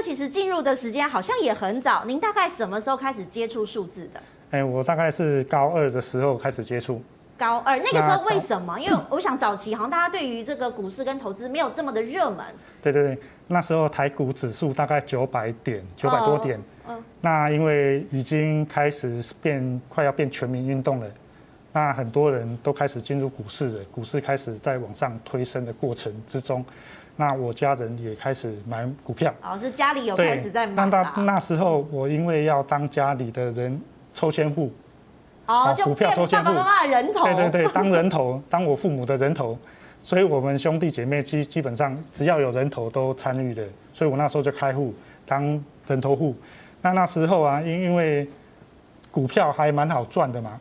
哥其实进入的时间好像也很早，您大概什么时候开始接触数字的？哎，我大概是高二的时候开始接触。高二那个时候为什么？因为我想早期好像大家对于这个股市跟投资没有这么的热门。对对对，那时候台股指数大概九百点，九百多点。嗯、哦。那因为已经开始变，快要变全民运动了，那很多人都开始进入股市了，股市开始在往上推升的过程之中，那我家人也开始买股票。哦，是家里有开始在买。那那那时候我因为要当家里的人抽签户。哦，就变爸爸妈妈的人头。对对对，当人头，当我父母的人头，所以我们兄弟姐妹基基本上只要有人头都参与的，所以我那时候就开户当人头户。那那时候啊，因因为股票还蛮好赚的嘛，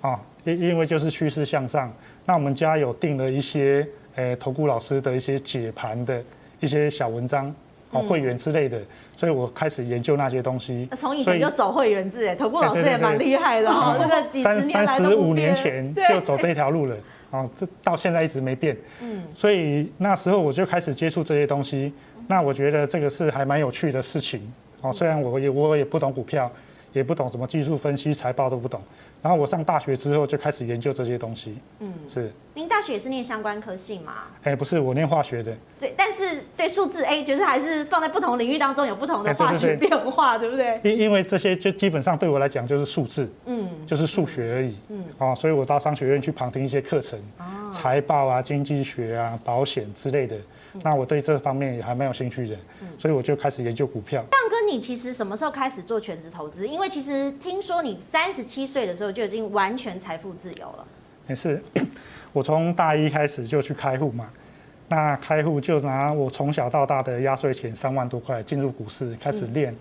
啊，因因为就是趋势向上。那我们家有订了一些诶投顾老师的一些解盘的一些小文章。哦，会员之类的，所以我开始研究那些东西。从以前就走会员制，哎，投顾老师也蛮厉害的哦。这个几十年来三十五年前就走这条路了，哦，这到现在一直没变。嗯，所以那时候我就开始接触这些东西。那我觉得这个是还蛮有趣的事情。哦，虽然我也我也不懂股票，也不懂什么技术分析、财报都不懂。然后我上大学之后就开始研究这些东西。嗯，是。您大学也是念相关科系吗？哎，不是，我念化学的。对，但是对数字，哎，就是还是放在不同领域当中有不同的化学变化，对不对？因因为这些就基本上对我来讲就是数字，嗯，就是数学而已。嗯，哦，所以我到商学院去旁听一些课程，哦财报啊、经济学啊、保险之类的。那我对这方面也还蛮有兴趣的，所以我就开始研究股票。你其实什么时候开始做全职投资？因为其实听说你三十七岁的时候就已经完全财富自由了。也是，我从大一开始就去开户嘛。那开户就拿我从小到大的压岁钱三万多块进入股市开始练，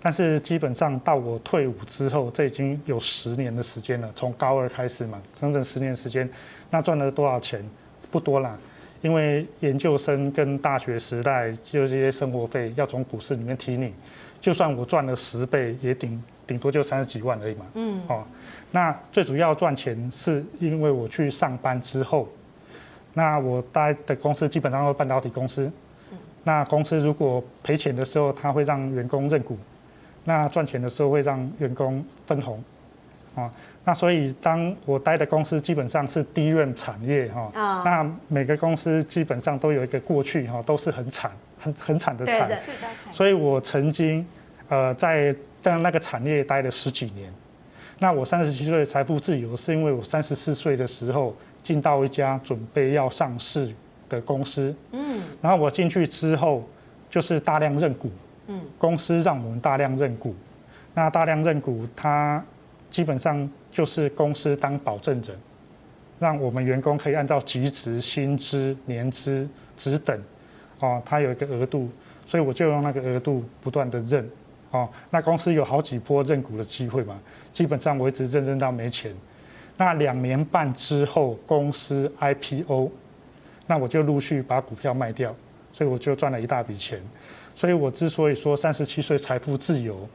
但是基本上到我退伍之后，这已经有十年的时间了。从高二开始嘛，整整十年时间，那赚了多少钱？不多啦。因为研究生跟大学时代就这些生活费要从股市里面提领，就算我赚了十倍，也顶顶多就三十几万而已嘛。嗯，哦，那最主要赚钱是因为我去上班之后，那我待的公司基本上都是半导体公司，那公司如果赔钱的时候，他会让员工认股，那赚钱的时候会让员工分红，啊。那所以，当我待的公司基本上是低润产业哈，那每个公司基本上都有一个过去哈，都是很惨、很很惨的惨。所以我曾经呃在在那个产业待了十几年。那我三十七岁财富自由，是因为我三十四岁的时候进到一家准备要上市的公司。嗯。然后我进去之后，就是大量认股。嗯。公司让我们大量认股，那大量认股，它基本上。就是公司当保证人，让我们员工可以按照职职、薪资、年资、职等，哦，它有一个额度，所以我就用那个额度不断的认，哦，那公司有好几波认股的机会嘛，基本上我一直认认到没钱，那两年半之后公司 IPO，那我就陆续把股票卖掉，所以我就赚了一大笔钱，所以我之所以说三十七岁财富自由，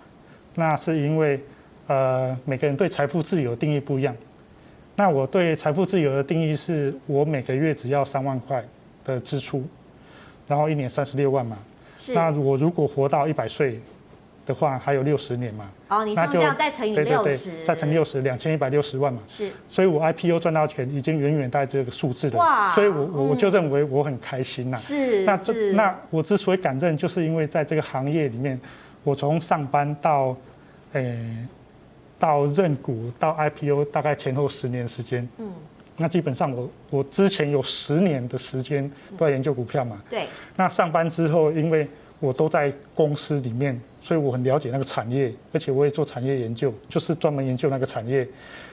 那是因为。呃，每个人对财富自由的定义不一样。那我对财富自由的定义是，我每个月只要三万块的支出，然后一年三十六万嘛。那我如果活到一百岁的话，还有六十年嘛。哦，你是这样再乘以六十，再乘六十，两千一百六十万嘛。是。所以我 IPO 赚到钱已经远远大于这个数字了。哇。所以我我我就认为我很开心呐。是。那这那我之所以敢认，就是因为在这个行业里面，我从上班到，诶、欸。到认股到 IPO 大概前后十年时间，嗯，那基本上我我之前有十年的时间都在研究股票嘛，对。那上班之后，因为我都在公司里面，所以我很了解那个产业，而且我也做产业研究，就是专门研究那个产业。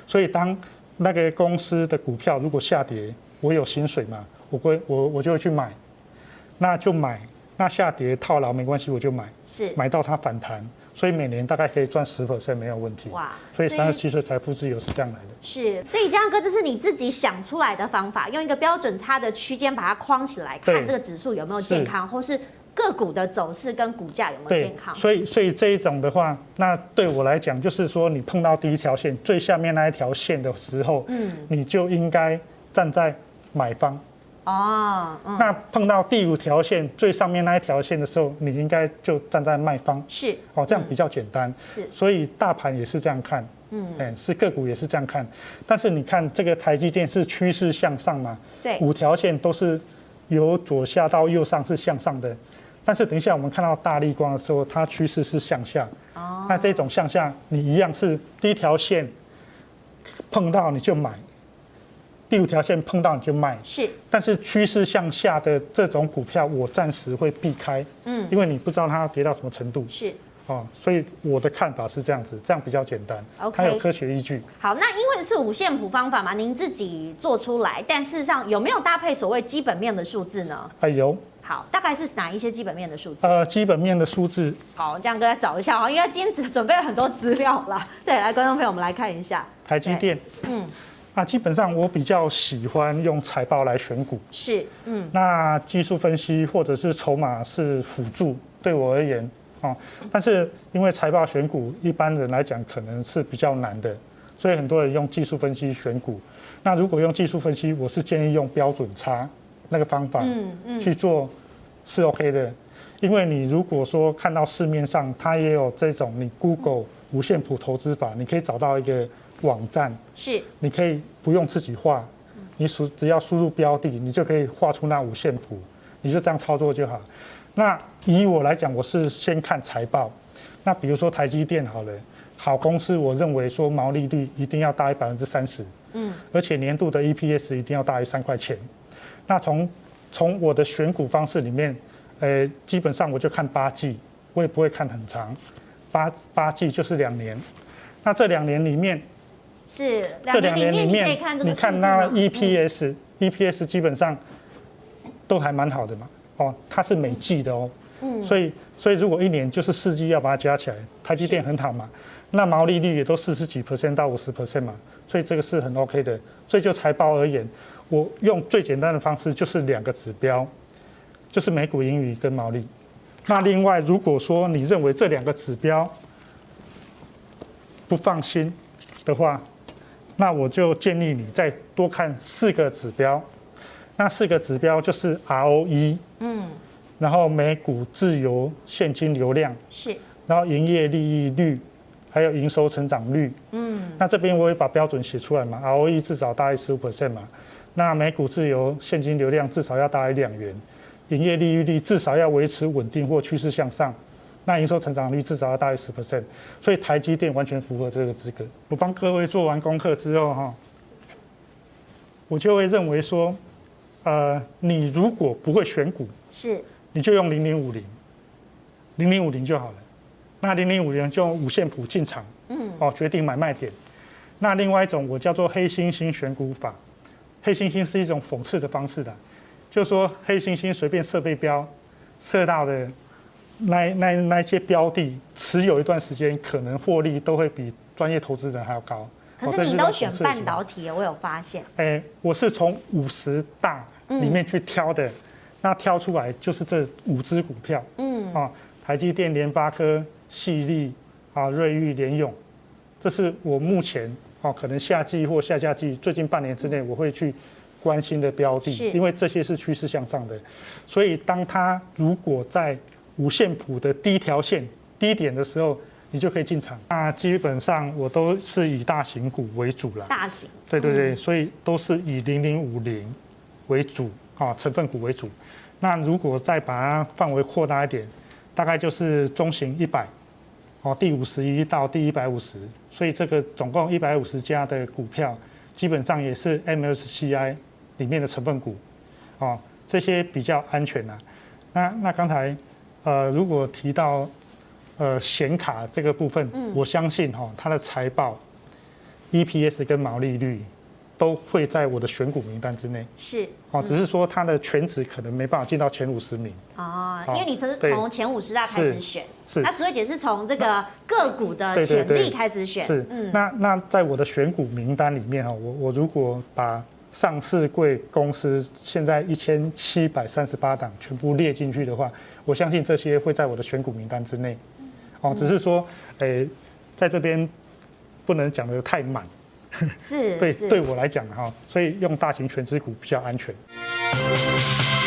所以当那个公司的股票如果下跌，我有薪水嘛，我会我我就会去买，那就买，那下跌套牢没关系，我就买，是买到它反弹。所以每年大概可以赚十 percent 没有问题。哇！所以三十七岁财富自由是这样来的。是，所以江哥，这是你自己想出来的方法，用一个标准差的区间把它框起来，看这个指数有没有健康，或是个股的走势跟股价有没有健康。所以，所以这一种的话，那对我来讲，就是说你碰到第一条线最下面那一条线的时候，嗯，你就应该站在买方。哦，嗯、那碰到第五条线最上面那一条线的时候，你应该就站在卖方。是，哦，这样比较简单。是，所以大盘也是这样看。嗯，哎，是个股也是这样看。但是你看这个台积电是趋势向上嘛？对，五条线都是由左下到右上是向上的。但是等一下我们看到大立光的时候，它趋势是向下。哦，那这种向下，你一样是第一条线碰到你就买。第五条线碰到你就卖，是，但是趋势向下的这种股票，我暂时会避开，嗯，因为你不知道它跌到什么程度，是，哦，所以我的看法是这样子，这样比较简单它有科学依据。好，那因为是五线谱方法嘛，您自己做出来，但事实上有没有搭配所谓基本面的数字呢？哎，有。好，大概是哪一些基本面的数字？呃，基本面的数字。好，这样跟大家找一下哈，因为今天准备了很多资料啦。对，来，观众朋友，我们来看一下台积电，嗯。那基本上我比较喜欢用财报来选股，是，嗯，那技术分析或者是筹码是辅助，对我而言，哦，但是因为财报选股一般人来讲可能是比较难的，所以很多人用技术分析选股。那如果用技术分析，我是建议用标准差那个方法，嗯嗯，去做是 OK 的，因为你如果说看到市面上它也有这种你 Google 五线谱投资法，你可以找到一个。网站是，你可以不用自己画，你输只要输入标的，你就可以画出那五线谱，你就这样操作就好。那以我来讲，我是先看财报。那比如说台积电好了，好公司，我认为说毛利率一定要大于百分之三十，嗯，而且年度的 EPS 一定要大于三块钱。那从从我的选股方式里面，呃，基本上我就看八季，我也不会看很长，八八季就是两年。那这两年里面。是这两年里面，你看那 EPS，EPS、嗯、EPS 基本上都还蛮好的嘛。哦，它是每季的哦。嗯。所以，所以如果一年就是四季要把它加起来，台积电很好嘛。那毛利率也都四十几 percent 到五十 percent 嘛。所以这个是很 OK 的。所以就财报而言，我用最简单的方式就是两个指标，就是每股盈余跟毛利。那另外，如果说你认为这两个指标不放心的话，那我就建议你再多看四个指标，那四个指标就是 ROE，嗯，然后每股自由现金流量是，然后营业利益率，还有营收成长率，嗯，那这边我也把标准写出来嘛，ROE 至少大于十五 percent 嘛，那每股自由现金流量至少要大于两元，营业利益率至少要维持稳定或趋势向上。那营收成长率至少要大于十 percent，所以台积电完全符合这个资格。我帮各位做完功课之后哈，我就会认为说，呃，你如果不会选股，是，你就用零零五零，零零五零就好了。那零零五零就用五线谱进场，嗯，哦，决定买卖点。那另外一种我叫做黑猩猩选股法，黑猩猩是一种讽刺的方式的，就是说黑猩猩随便射飞镖，射到的。那那那些标的持有一段时间，可能获利都会比专业投资人还要高。可是你都选半导体，我有发现。哎，我是从五十大里面去挑的，那挑出来就是这五只股票。嗯啊，台积电、联发科、矽力啊、瑞昱、联咏，这是我目前哦，可能夏季或下夏季最近半年之内我会去关心的标的，因为这些是趋势向上的。所以当它如果在五线谱的第一条线低点的时候，你就可以进场。那基本上我都是以大型股为主了。大型。对对对，所以都是以零零五零为主啊，成分股为主。那如果再把它范围扩大一点，大概就是中型一百，哦，第五十一到第一百五十，所以这个总共一百五十家的股票，基本上也是 MSCI 里面的成分股，哦，这些比较安全呐。那那刚才。呃，如果提到呃显卡这个部分，嗯、我相信哈、哦，它的财报、EPS 跟毛利率都会在我的选股名单之内。是，哦，只是说它的全值可能没办法进到前五十名。哦，因为你是从前五十大开始选，是。那石慧姐是从这个个股的潜力开始选。是，嗯。那那在我的选股名单里面哈，我我如果把上市柜公司现在一千七百三十八档全部列进去的话，我相信这些会在我的选股名单之内。哦，只是说，诶，在这边不能讲的太满。是。对，对我来讲哈，所以用大型全资股比较安全。谢。